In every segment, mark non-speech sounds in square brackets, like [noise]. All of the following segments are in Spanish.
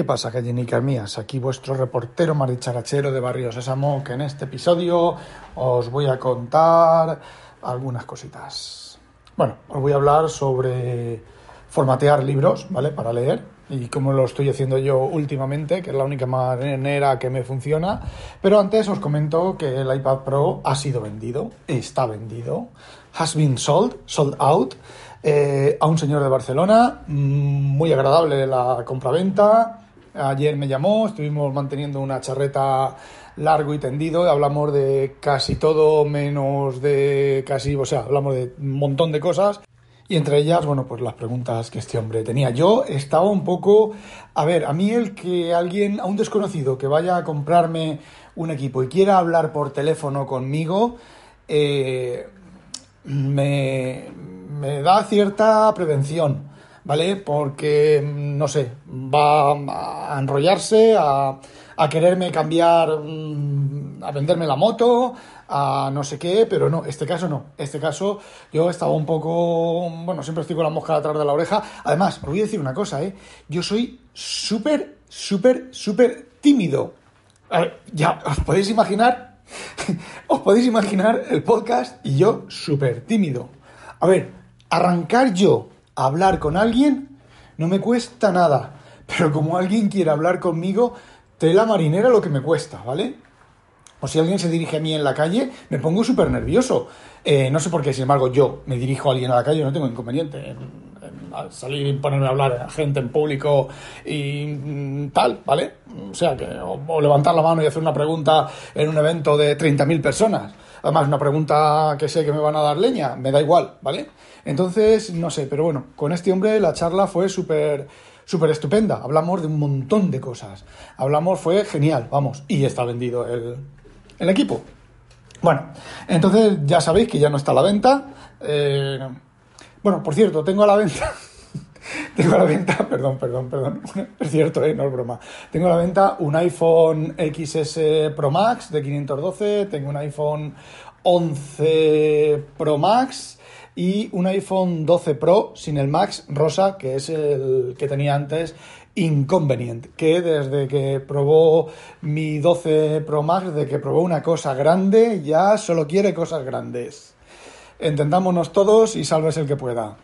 ¿Qué pasa, gallinicas mías? Aquí vuestro reportero maricharachero de Barrio Sésamo, que en este episodio os voy a contar algunas cositas. Bueno, os voy a hablar sobre formatear libros, ¿vale? Para leer y cómo lo estoy haciendo yo últimamente, que es la única manera que me funciona. Pero antes os comento que el iPad Pro ha sido vendido, está vendido, has been sold, sold out. Eh, a un señor de Barcelona, mm, muy agradable la compraventa. Ayer me llamó, estuvimos manteniendo una charreta largo y tendido, hablamos de casi todo menos de casi, o sea, hablamos de un montón de cosas y entre ellas, bueno, pues las preguntas que este hombre tenía. Yo estaba un poco, a ver, a mí el que alguien, a un desconocido que vaya a comprarme un equipo y quiera hablar por teléfono conmigo, eh, me, me da cierta prevención, ¿vale? Porque, no sé, va a enrollarse, a, a quererme cambiar, mm, a venderme la moto, a no sé qué, pero no, este caso no. Este caso yo estaba un poco, bueno, siempre estoy con la mosca atrás de la oreja. Además, os voy a decir una cosa, ¿eh? Yo soy súper, súper, súper tímido. A ver, ya os podéis imaginar, [laughs] os podéis imaginar el podcast y yo súper tímido. A ver, arrancar yo hablar con alguien no me cuesta nada, pero como alguien quiere hablar conmigo, tela marinera lo que me cuesta, ¿vale? O si alguien se dirige a mí en la calle, me pongo súper nervioso. Eh, no sé por qué, sin embargo, yo me dirijo a alguien a la calle, no tengo inconveniente en, salir y ponerme a hablar a gente en público y mm, tal, ¿vale? O sea, que, o, levantar la mano y hacer una pregunta en un evento de 30.000 personas. Además, una pregunta que sé que me van a dar leña, me da igual, ¿vale? Entonces, no sé, pero bueno, con este hombre la charla fue súper súper estupenda. Hablamos de un montón de cosas. Hablamos, fue genial, vamos, y está vendido el, el equipo. Bueno, entonces ya sabéis que ya no está a la venta. Eh, bueno, por cierto, tengo a la venta. [laughs] tengo a la venta, perdón, perdón, perdón. [laughs] Es cierto, eh, no es broma. Tengo la venta un iPhone XS Pro Max de 512, tengo un iPhone 11 Pro Max y un iPhone 12 Pro sin el Max rosa, que es el que tenía antes Inconvenient, que desde que probó mi 12 Pro Max, desde que probó una cosa grande, ya solo quiere cosas grandes. Entendámonos todos y salves el que pueda.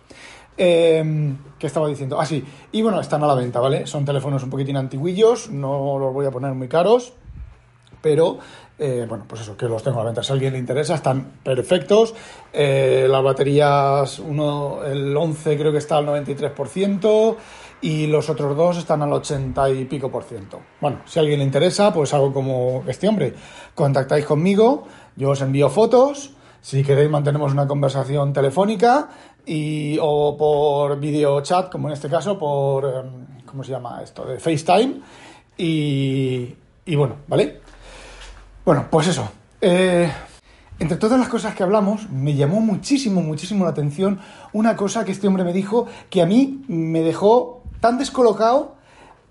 Eh, ¿Qué estaba diciendo? Ah, sí. Y bueno, están a la venta, ¿vale? Son teléfonos un poquitín antiguillos, no los voy a poner muy caros, pero eh, bueno, pues eso, que los tengo a la venta. Si a alguien le interesa, están perfectos. Eh, las baterías, uno, el 11 creo que está al 93% y los otros dos están al 80 y pico por ciento. Bueno, si a alguien le interesa, pues algo como este hombre, contactáis conmigo, yo os envío fotos, si queréis mantenemos una conversación telefónica y, o por video chat, como en este caso, por, em, ¿cómo se llama esto? De FaceTime. Y, y bueno, ¿vale? Bueno, pues eso. Eh, entre todas las cosas que hablamos, me llamó muchísimo, muchísimo la atención una cosa que este hombre me dijo que a mí me dejó tan descolocado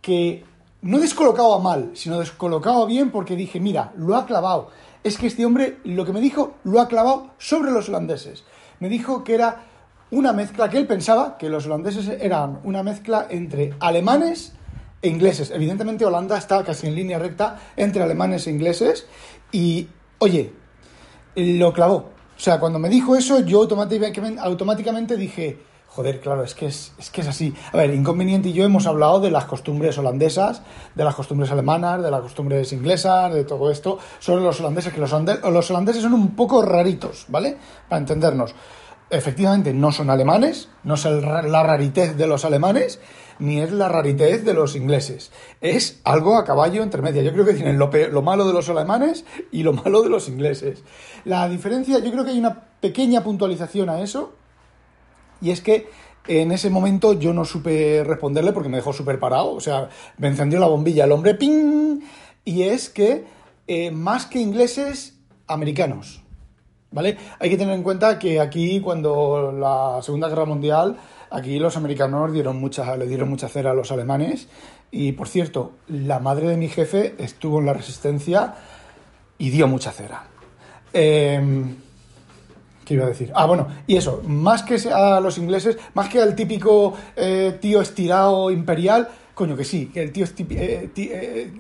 que no descolocado a mal, sino descolocado a bien porque dije, mira, lo ha clavado. Es que este hombre lo que me dijo lo ha clavado sobre los holandeses. Me dijo que era una mezcla, que él pensaba que los holandeses eran una mezcla entre alemanes e ingleses. Evidentemente Holanda está casi en línea recta entre alemanes e ingleses y, oye, lo clavó. O sea, cuando me dijo eso, yo automáticamente, dije, Joder, claro, es que es, que es así. A ver, Inconveniente y yo hemos hablado de las costumbres holandesas, de las costumbres alemanas, de las costumbres inglesas, de todo esto, sobre los holandeses, que los, los holandeses son un poco raritos, ¿vale? Para entendernos. Efectivamente, no son alemanes, no es la raritez de los alemanes, ni es la raritez de los ingleses. Es algo a caballo entre media. Yo creo que tienen lo, lo malo de los alemanes y lo malo de los ingleses. La diferencia, yo creo que hay una pequeña puntualización a eso, y es que en ese momento yo no supe responderle porque me dejó súper parado. O sea, me encendió la bombilla el hombre, ¡ping! Y es que eh, más que ingleses, americanos. ¿Vale? Hay que tener en cuenta que aquí, cuando la Segunda Guerra Mundial, aquí los americanos dieron mucha, le dieron mucha cera a los alemanes. Y por cierto, la madre de mi jefe estuvo en la resistencia y dio mucha cera. Eh, ¿Qué iba a decir? Ah, bueno, y eso, más que a los ingleses, más que al típico eh, tío estirado imperial, Coño, que sí, que el tío eh, ti- eh,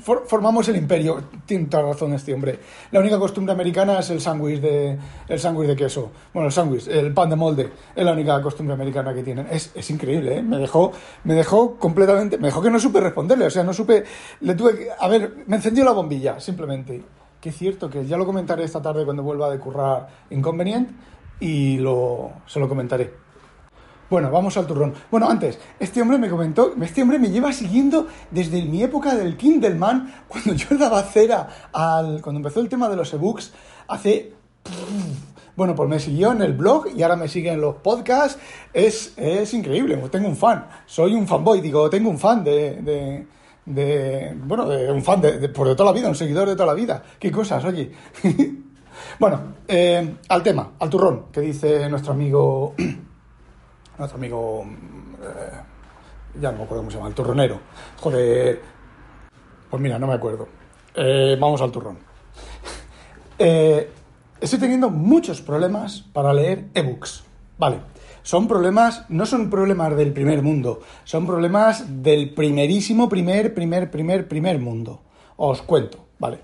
for- formamos el imperio. Tiene toda razón este hombre. La única costumbre americana es el sándwich de, el sándwich de queso. Bueno, el sándwich, el pan de molde. Es la única costumbre americana que tienen. Es, es increíble, ¿eh? Me dejó, me dejó completamente, me dejó que no supe responderle. O sea, no supe, le tuve que, a ver, me encendió la bombilla, simplemente. Que es cierto que ya lo comentaré esta tarde cuando vuelva de currar Inconvenient y lo, se lo comentaré. Bueno, vamos al turrón. Bueno, antes, este hombre me comentó, este hombre me lleva siguiendo desde mi época del Kindleman, cuando yo daba cera al. cuando empezó el tema de los ebooks, hace. Bueno, pues me siguió en el blog y ahora me sigue en los podcasts. Es, es increíble, pues tengo un fan. Soy un fanboy, digo, tengo un fan de. de, de- bueno, de un fan de, por de toda la vida, un seguidor de toda la vida. Qué cosas, oye. [laughs] bueno, eh, al tema, al turrón, que dice nuestro amigo nuestro amigo, eh, ya no me acuerdo cómo se llama, el turronero. Joder, pues mira, no me acuerdo. Eh, vamos al turrón. [laughs] Eh, estoy teniendo muchos problemas para leer ebooks. Vale, son problemas, no son problemas del primer mundo, son problemas del primerísimo, primer, primer, primer, primer mundo. Os cuento, ¿vale?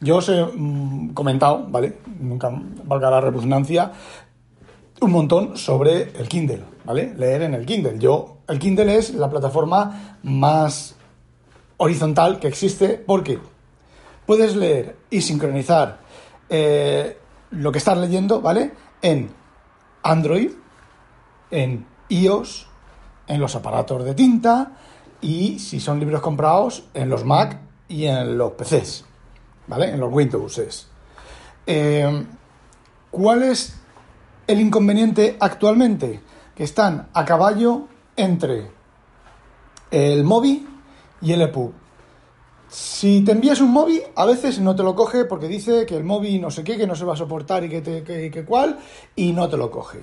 Yo os he mm, comentado, ¿vale? Nunca valga la repugnancia, un montón sobre el Kindle, ¿vale? Leer en el Kindle. Yo, el Kindle es la plataforma más horizontal que existe porque puedes leer y sincronizar eh, lo que estás leyendo, ¿vale? En Android, en iOS, en los aparatos de tinta y si son libros comprados en los Mac y en los PCs, ¿vale? En los Windows. Eh, ¿Cuál es el inconveniente actualmente? Que están a caballo entre el móvil y el EPUB. Si te envías un móvil, a veces no te lo coge porque dice que el móvil no sé qué, que no se va a soportar y que, te, que, que cuál, y no te lo coge.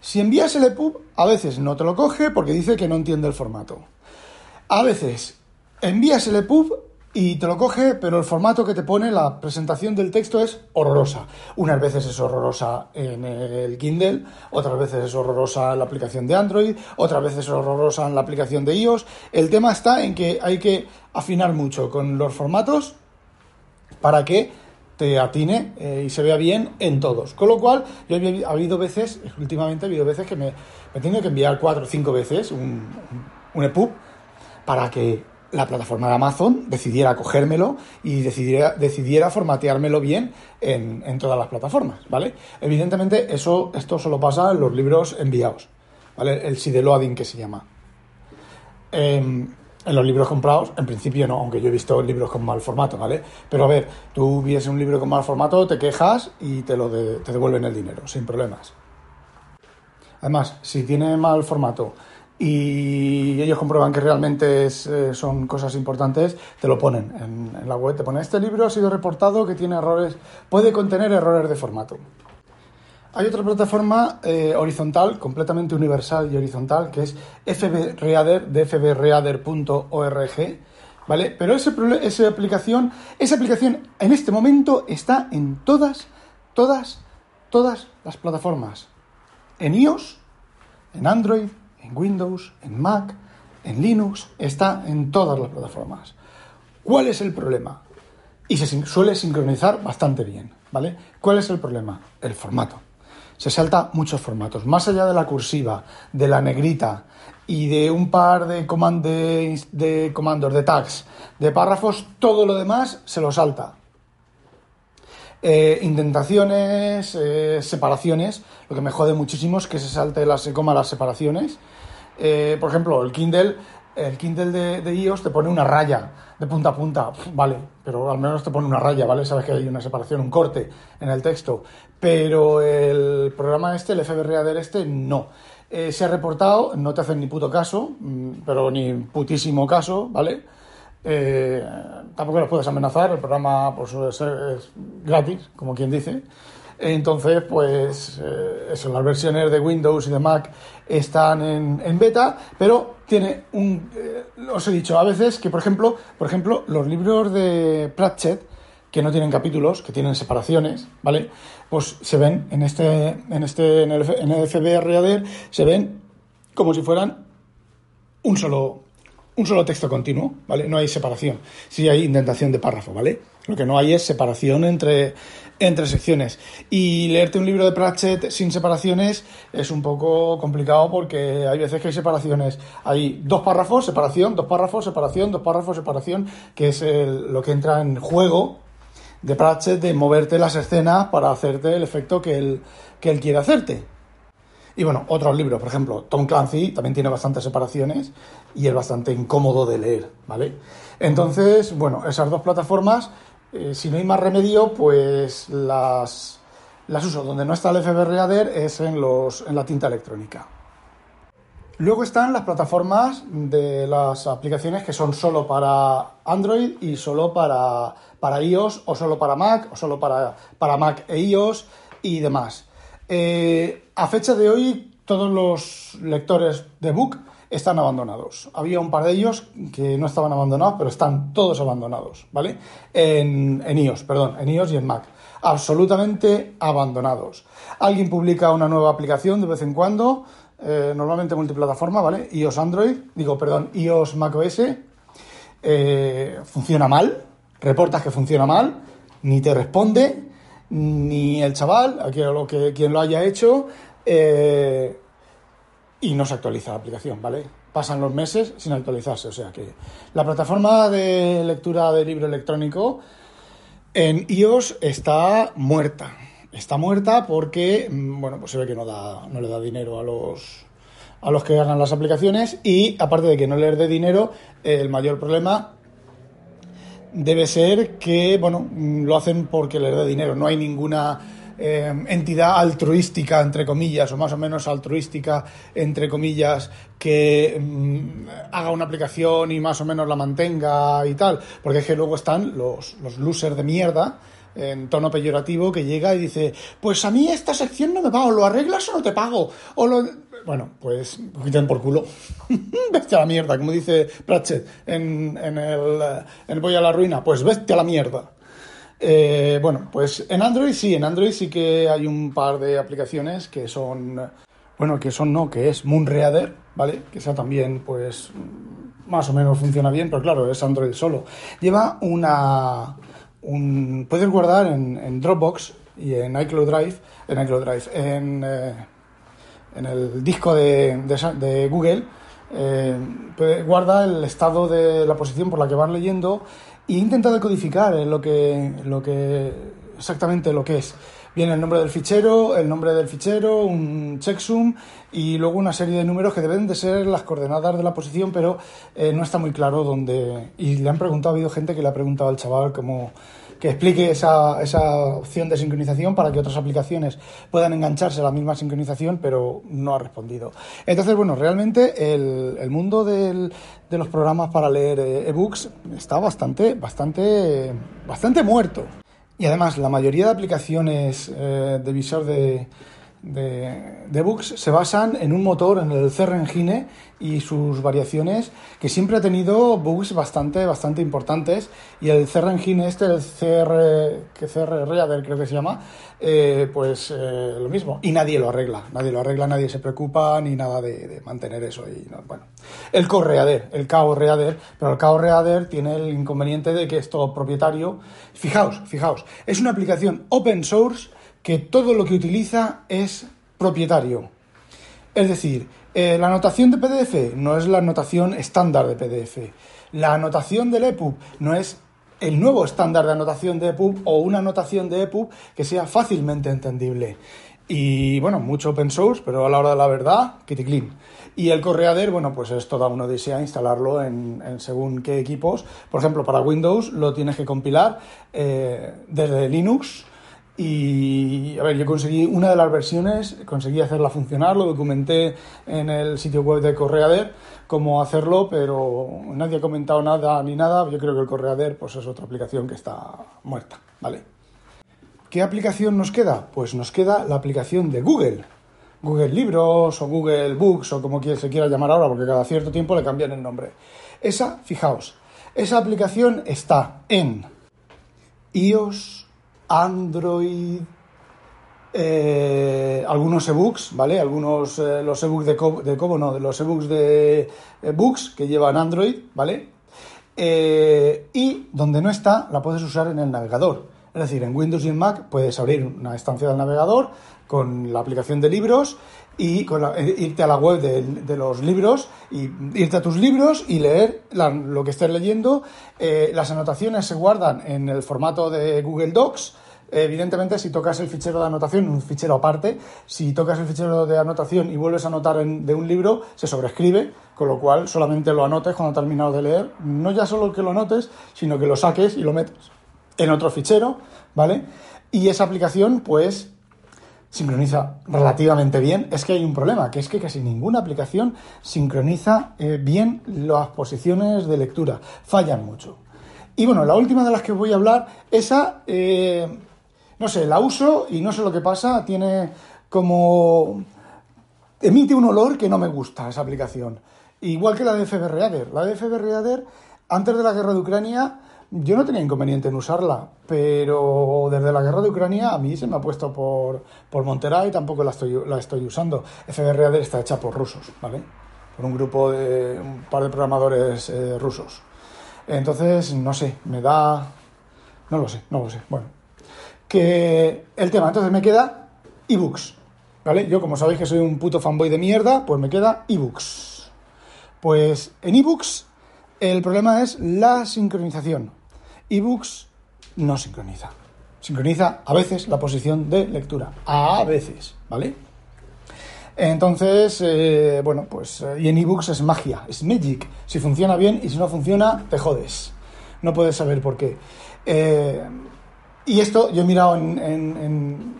Si envías el EPUB, a veces no te lo coge porque dice que no entiende el formato. A veces envías el EPUB y te lo coge, pero el formato que te pone la presentación del texto es horrorosa. Unas veces es horrorosa en el Kindle, otras veces es horrorosa en la aplicación de Android, otras veces es horrorosa en la aplicación de iOS. El tema está en que hay que afinar mucho con los formatos para que te atine eh, y se vea bien en todos. Con lo cual, yo he, ha habido veces, [laughs] últimamente ha habido veces que me, me he tenido que enviar cuatro o cinco veces un, un EPUB para que la plataforma de Amazon decidiera cogérmelo y decidiera, decidiera formateármelo bien en, en, todas las plataformas, ¿vale? Evidentemente, eso, esto solo pasa en los libros enviados, ¿vale? El sideloading que se llama. Eh, en los libros comprados, en principio no, aunque yo he visto libros con mal formato, ¿vale? Pero a ver, tú vies un libro con mal formato, te quejas y te, lo de, te devuelven el dinero, sin problemas. Además, si tiene mal formato y ellos comprueban que realmente eh, son cosas importantes, te lo ponen en, en, la web, te ponen este libro ha sido reportado que tiene errores, puede contener errores de formato. Hay otra plataforma eh, horizontal, completamente universal y horizontal, que es FBReader, de fbreader.org, ¿vale? Pero ese, esa aplicación, esa aplicación en este momento está en todas, todas, todas las plataformas. En iOS, en Android, en Windows, en Mac, en Linux, está en todas las plataformas. ¿Cuál es el problema? Y se suele sincronizar bastante bien, ¿vale? ¿Cuál es el problema? El formato. Se salta muchos formatos, más allá de la cursiva, de la negrita y de un par de, comand de, de comandos, de tags, de párrafos, todo lo demás se lo salta. Eh, indentaciones, eh, separaciones, lo que me jode muchísimo es que se salte las, coma las separaciones. Eh, por ejemplo, el Kindle, el Kindle de, iOS te pone una raya de punta a punta, vale, pero al menos te pone una raya, ¿vale? Sabes que hay una separación, un corte en el texto. Pero el programa este, el FBReader este, no. Eh, se ha reportado, no te hacen ni puto caso, pero ni putísimo caso, ¿vale? Eh, tampoco los puedes amenazar, el programa es, gratis, como quien dice. Entonces, pues eh, eso, las versiones de Windows y de Mac están en, en beta, pero tiene un... Eh, os he dicho a veces que, por ejemplo, por ejemplo, los libros de Pratchett, que no tienen capítulos, que tienen separaciones, ¿vale? Pues se ven en este, en este, en el, en el Reader, se ven como si fueran un solo, un solo texto continuo, ¿vale? No hay separación. Sí hay indentación de párrafo, ¿vale? Lo que no hay es separación entre, entre secciones. Y leerte un libro de Pratchett sin separaciones es un poco complicado porque hay veces que hay separaciones. Hay dos párrafos, separación, dos párrafos, separación, dos párrafos, separación, que es lo que entra en juego de Pratchett de moverte las escenas para hacerte el efecto que él, que él quiere hacerte. Y bueno, otros libros, por ejemplo, Tom Clancy también tiene bastantes separaciones y es bastante incómodo de leer, ¿vale? Entonces, bueno, esas dos plataformas eh, si no hay más remedio, pues las, las uso. Donde no está el FB Reader es en, los, en la tinta electrónica. Luego están las plataformas de las aplicaciones que son solo para Android y solo para, para iOS o solo para Mac o solo para, para Mac e iOS y demás. Eh, a fecha de hoy, todos los lectores de Book están abandonados. Había un par de ellos que no estaban abandonados, pero están todos abandonados, ¿vale? En, iOS, perdón, en iOS y en Mac. Absolutamente abandonados. Alguien publica una nueva aplicación de vez en cuando, eh, normalmente multiplataforma, ¿vale? iOS Android, digo, perdón, iOS macOS, eh, funciona mal, reportas que funciona mal, ni te responde, ni el chaval, a quien lo, que, quien lo haya hecho, eh, y no se actualiza la aplicación, ¿vale? Pasan los meses sin actualizarse, o sea que la plataforma de lectura de libro electrónico en iOS está muerta. Está muerta porque, mm, bueno, pues se ve que no, no le da dinero a los, a los que hagan las aplicaciones y aparte de que no les dé dinero, el mayor problema debe ser que, bueno, mm, lo hacen porque les dé dinero. No hay ninguna eh, entidad altruística, entre comillas, o más o menos altruística, entre comillas, que mm, haga una aplicación y más o menos la mantenga y tal. Porque es que luego están los, los losers de mierda en tono peyorativo que llega y dice, pues a mí esta sección no me va, o lo arreglas o no te pago, o lo... Bueno, pues quiten por culo. [laughs] vete a la mierda, como dice Pratchett en, en, el, en Voy a la Ruina, pues vete a la mierda. Eh, bueno, pues en Android sí, en Android sí que hay un par de aplicaciones que son, bueno, que son no, que es Moonreader, ¿vale? Que esa también, pues, más o menos funciona bien, pero claro, es Android solo. Lleva una, un, puedes guardar en, Dropbox y en iCloud Drive, en iCloud Drive, en, eh, en el disco de, Google, eh, guarda el estado de la posición por la que vas leyendo y he intentado codificar lo que, lo que, exactamente lo que es. Viene el nombre del fichero, el nombre del fichero, un checksum y luego una serie de números que deben de ser las coordenadas de la posición, pero eh, no está muy claro dónde. Y le han preguntado, ha habido gente que le ha preguntado al chaval cómo que explique esa, esa opción de sincronización para que otras aplicaciones puedan engancharse a la misma sincronización, pero no ha respondido. Entonces, bueno, realmente el, el mundo del, de los programas para leer eh, ebooks está bastante, bastante, bastante muerto. Y además, la mayoría de aplicaciones eh, de visor de, de, de, books se basan en un motor, en el CR Engine y sus variaciones, que siempre ha tenido bugs bastante, bastante importantes. Y el CR Engine este, el CR, que CR Reader creo que se llama, eh, pues eh, lo mismo. Y nadie lo arregla, nadie lo arregla, nadie se preocupa ni nada de, mantener eso. Y bueno, el Correader, el KO Reader, pero el KO Reader tiene el inconveniente de que es todo propietario. Fijaos, fijaos, es una aplicación open source que todo lo que utiliza es propietario. Es decir, eh, la anotación de PDF no es la anotación estándar de PDF. La anotación del EPUB no es el nuevo estándar de anotación de EPUB o una anotación de EPUB que sea fácilmente entendible. Y bueno, mucho open source, pero a la hora de la verdad, kitty clean. Y el correader, bueno, pues es toda una odisea instalarlo en, según qué equipos. Por ejemplo, para Windows lo tienes que compilar eh, desde Linux y a ver, yo conseguí una de las versiones, conseguí hacerla funcionar, lo documenté en el sitio web de Correader, cómo hacerlo, pero nadie ha comentado nada ni nada. Yo creo que el Correader pues, es otra aplicación que está muerta, ¿vale? ¿Qué aplicación nos queda? Pues nos queda la aplicación de Google. Google Libros o Google Books o como se quiera llamar ahora, porque cada cierto tiempo le cambian el nombre. Esa, fijaos, esa aplicación está en iOS, Android eh, algunos ebooks, ¿vale? Algunos, eh, los ebooks de, Kobo, de Kobo, no, de los ebooks de eh, Books que llevan Android, ¿vale? y donde no está, la puedes usar en el navegador. Es decir, en Windows y en Mac puedes abrir una estancia del navegador con la aplicación de libros y con irte a la web de, los libros y irte a tus libros y leer lo que estés leyendo. las anotaciones se guardan en el formato de Google Docs Evidentemente, si tocas el fichero de anotación, un fichero aparte, si tocas el fichero de anotación y vuelves a anotar de un libro, se sobrescribe, con lo cual solamente lo anotes cuando terminado de leer. No ya solo que lo anotes, sino que lo saques y lo metes en otro fichero, ¿vale? Y esa aplicación, pues, sincroniza relativamente bien. Es que hay un problema, que es que casi ninguna aplicación sincroniza eh, bien las posiciones de lectura. Fallan mucho. Y bueno, la última de las que voy a hablar, esa... Eh, no sé, la uso y no sé lo que pasa, tiene como... emite un olor que no me gusta esa aplicación. Igual que la de FBReader. La de FBReader, antes de la guerra de Ucrania, yo no tenía inconveniente en usarla, pero desde la guerra de Ucrania a mí se me ha puesto por, por Monterrey y tampoco la estoy, la estoy usando. FBReader está hecha por rusos, ¿vale? Por un grupo de un par de programadores eh, rusos. Entonces, no sé, me da... No lo sé, no lo sé. Bueno, que el tema. Entonces me queda ebooks. ¿Vale? Yo, como sabéis que soy un puto fanboy de mierda, pues me queda ebooks. Pues en ebooks el problema es la sincronización. Ebooks no sincroniza. Sincroniza a veces la posición de lectura. A veces, ¿vale? Entonces, eh, bueno, pues. Eh, y en ebooks es magia, es magic. Si funciona bien y si no funciona, te jodes. No puedes saber por qué. Eh, y esto, yo he mirado en,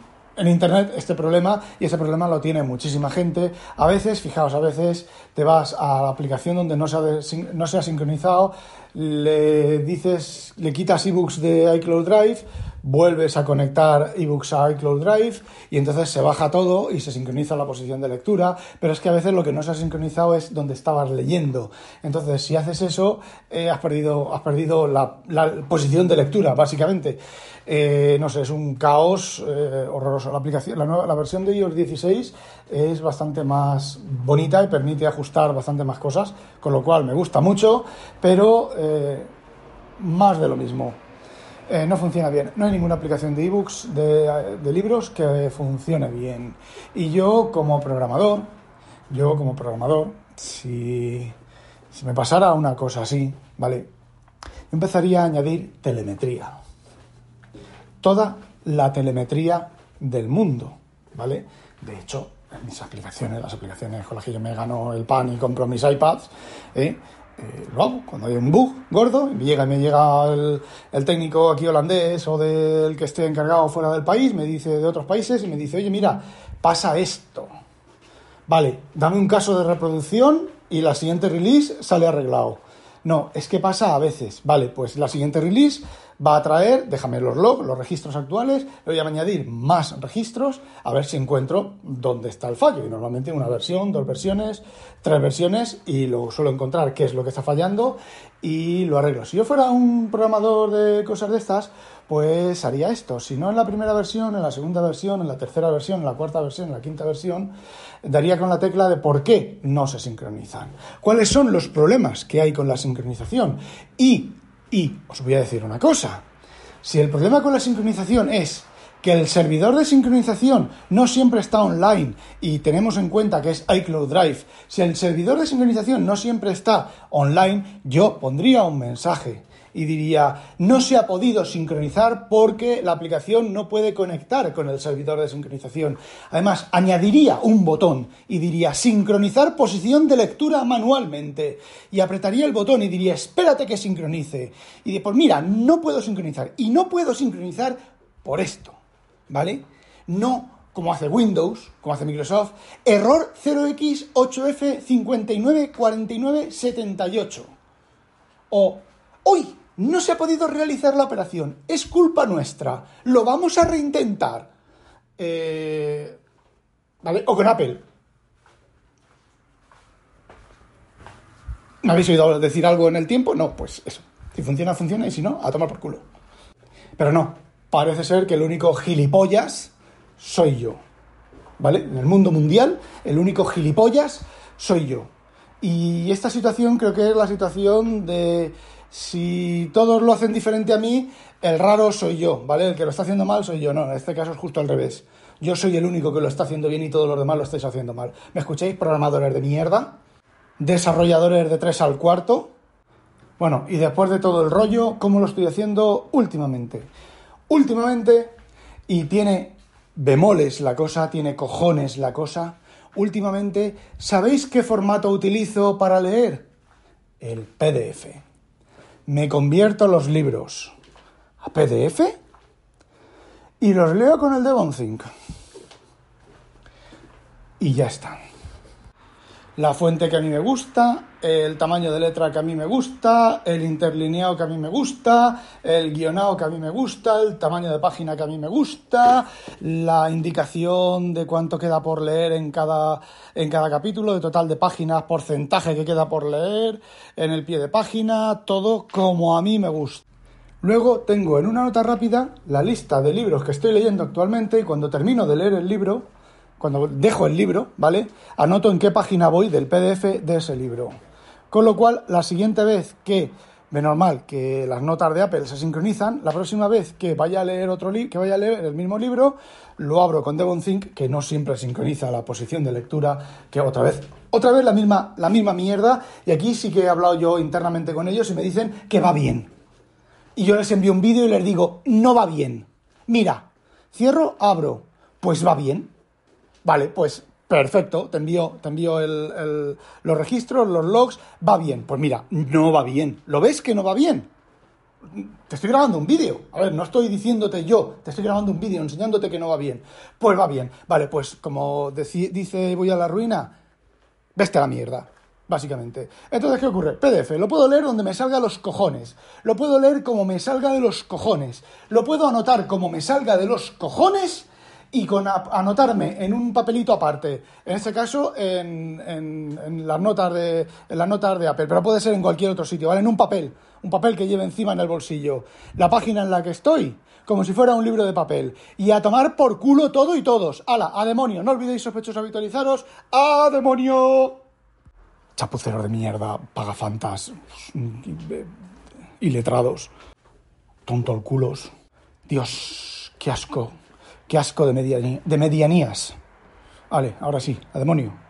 Internet este problema y ese problema lo tiene muchísima gente. A veces, fijaos, a veces te vas a la aplicación donde no se no se ha sincronizado, le dices, le quitas ebooks de iCloud Drive vuelves a conectar ebooks a iCloud Drive y entonces se baja todo y se sincroniza la posición de lectura, pero es que a veces lo que no se ha sincronizado es donde estabas leyendo. Entonces, si haces eso, eh, has perdido, has perdido la, posición de lectura, básicamente. Eh, no sé, es un caos eh, horroroso. La, aplicación, la, nueva, la versión de iOS 16 es bastante más bonita y permite ajustar bastante más cosas, con lo cual me gusta mucho, pero más de lo mismo. Eh, no funciona bien. No hay ninguna aplicación de ebooks, de, de libros que funcione bien. Y yo como programador, yo como programador, si, me pasara una cosa así, ¿vale? empezaría a añadir telemetría. Toda la telemetría del mundo, ¿vale? De hecho, en mis aplicaciones, las aplicaciones con las que yo me gano el pan y compro mis iPads, ¿eh? Eh, lo hago. Cuando hay un bug gordo, me llega, me llega el, técnico aquí holandés o del que esté encargado fuera del país, me dice de otros países y me dice, oye, mira, pasa esto. Vale, dame un caso de reproducción y la siguiente release sale arreglado. No, es que pasa a veces. Vale, pues la siguiente release va a traer, déjame los logs, los registros actuales, le voy a añadir más registros a ver si encuentro dónde está el fallo. Y normalmente una versión, dos versiones, tres versiones y lo suelo encontrar qué es lo que está fallando y lo arreglo. Si yo fuera un programador de cosas de estas, pues haría esto. Si no en la primera versión, en la segunda versión, en la tercera versión, en la cuarta versión, en la quinta versión, daría con la tecla de por qué no se sincronizan. ¿Cuáles son los problemas que hay con la sincronización? Y y os voy a decir una cosa. Si el problema con la sincronización es que el servidor de sincronización no siempre está online y tenemos en cuenta que es iCloud Drive, si el servidor de sincronización no siempre está online, yo pondría un mensaje y diría, no se ha podido sincronizar porque la aplicación no puede conectar con el servidor de sincronización. Además, añadiría un botón y diría, sincronizar posición de lectura manualmente. Y apretaría el botón y diría, espérate que sincronice. Y de, pues mira, no puedo sincronizar. Y no puedo sincronizar por esto, ¿vale? No como hace Windows, como hace Microsoft, error 0x8f594978. O, uy, no se ha podido realizar la operación. Es culpa nuestra. Lo vamos a reintentar. Eh, ¿Vale? O con Apple. ¿Me habéis oído decir algo en el tiempo? No, pues eso. Si funciona, funciona y si no, a tomar por culo. Pero no. Parece ser que el único gilipollas soy yo. ¿Vale? En el mundo mundial, el único gilipollas soy yo. Y esta situación creo que es la situación de si todos lo hacen diferente a mí, el raro soy yo, ¿vale? El que lo está haciendo mal soy yo. No, en este caso es justo al revés. Yo soy el único que lo está haciendo bien y todos los demás lo estáis haciendo mal. ¿Me escucháis? Programadores de mierda, desarrolladores de 3 al cuarto. Bueno, y después de todo el rollo, ¿cómo lo estoy haciendo últimamente? Últimamente, y tiene bemoles la cosa, tiene cojones la cosa, últimamente, ¿sabéis qué formato utilizo para leer? El PDF. Me convierto los libros a PDF y los leo con el Devonthink. Y ya está. La fuente que a mí me gusta, el tamaño de letra que a mí me gusta, el interlineado que a mí me gusta, el guionado que a mí me gusta, el tamaño de página que a mí me gusta, la indicación de cuánto queda por leer en cada, en cada capítulo, de total de páginas, porcentaje que queda por leer, en el pie de página, todo como a mí me gusta. Luego tengo en una nota rápida la lista de libros que estoy leyendo actualmente y cuando termino de leer el libro, cuando dejo el libro, ¿vale? Anoto en qué página voy del PDF de ese libro. Con lo cual, la siguiente vez que, de normal, que las notas de Apple se sincronizan, la próxima vez que vaya a leer otro libro, que vaya a leer el mismo libro, lo abro con Devon que no siempre sincroniza la posición de lectura, que otra vez, otra vez la misma, la misma mierda, y aquí sí que he hablado yo internamente con ellos y me dicen que va bien y yo les envío un vídeo y les digo, no va bien. Mira, cierro, abro, pues va bien. Vale, pues perfecto, te envío, te envío los registros, los logs, va bien. Pues mira, no va bien. ¿Lo ves que no va bien? Te estoy grabando un vídeo. A ver, no estoy diciéndote yo, te estoy grabando un vídeo enseñándote que no va bien. Pues va bien. Vale, pues como dice voy a la ruina, veste a la mierda básicamente. Entonces, ¿qué ocurre? PDF, lo puedo leer donde me salga los cojones, lo puedo leer como me salga de los cojones, lo puedo anotar como me salga de los cojones y con anotarme en un papelito aparte, en este caso en, en, las notas de, en las notas de Apple, pero puede ser en cualquier otro sitio, ¿vale? En un papel, un papel que lleve encima en el bolsillo, la página en la que estoy, como si fuera un libro de papel, y a tomar por culo todo y todos. ¡Hala! ¡A demonio! No olvidéis sospechosos habitualizaros. ¡A demonio! chapuceros de mierda, pagafantas, iletrados, tontolculos. Dios, qué asco, qué asco de, de medianías. Vale, ahora sí, a demonio.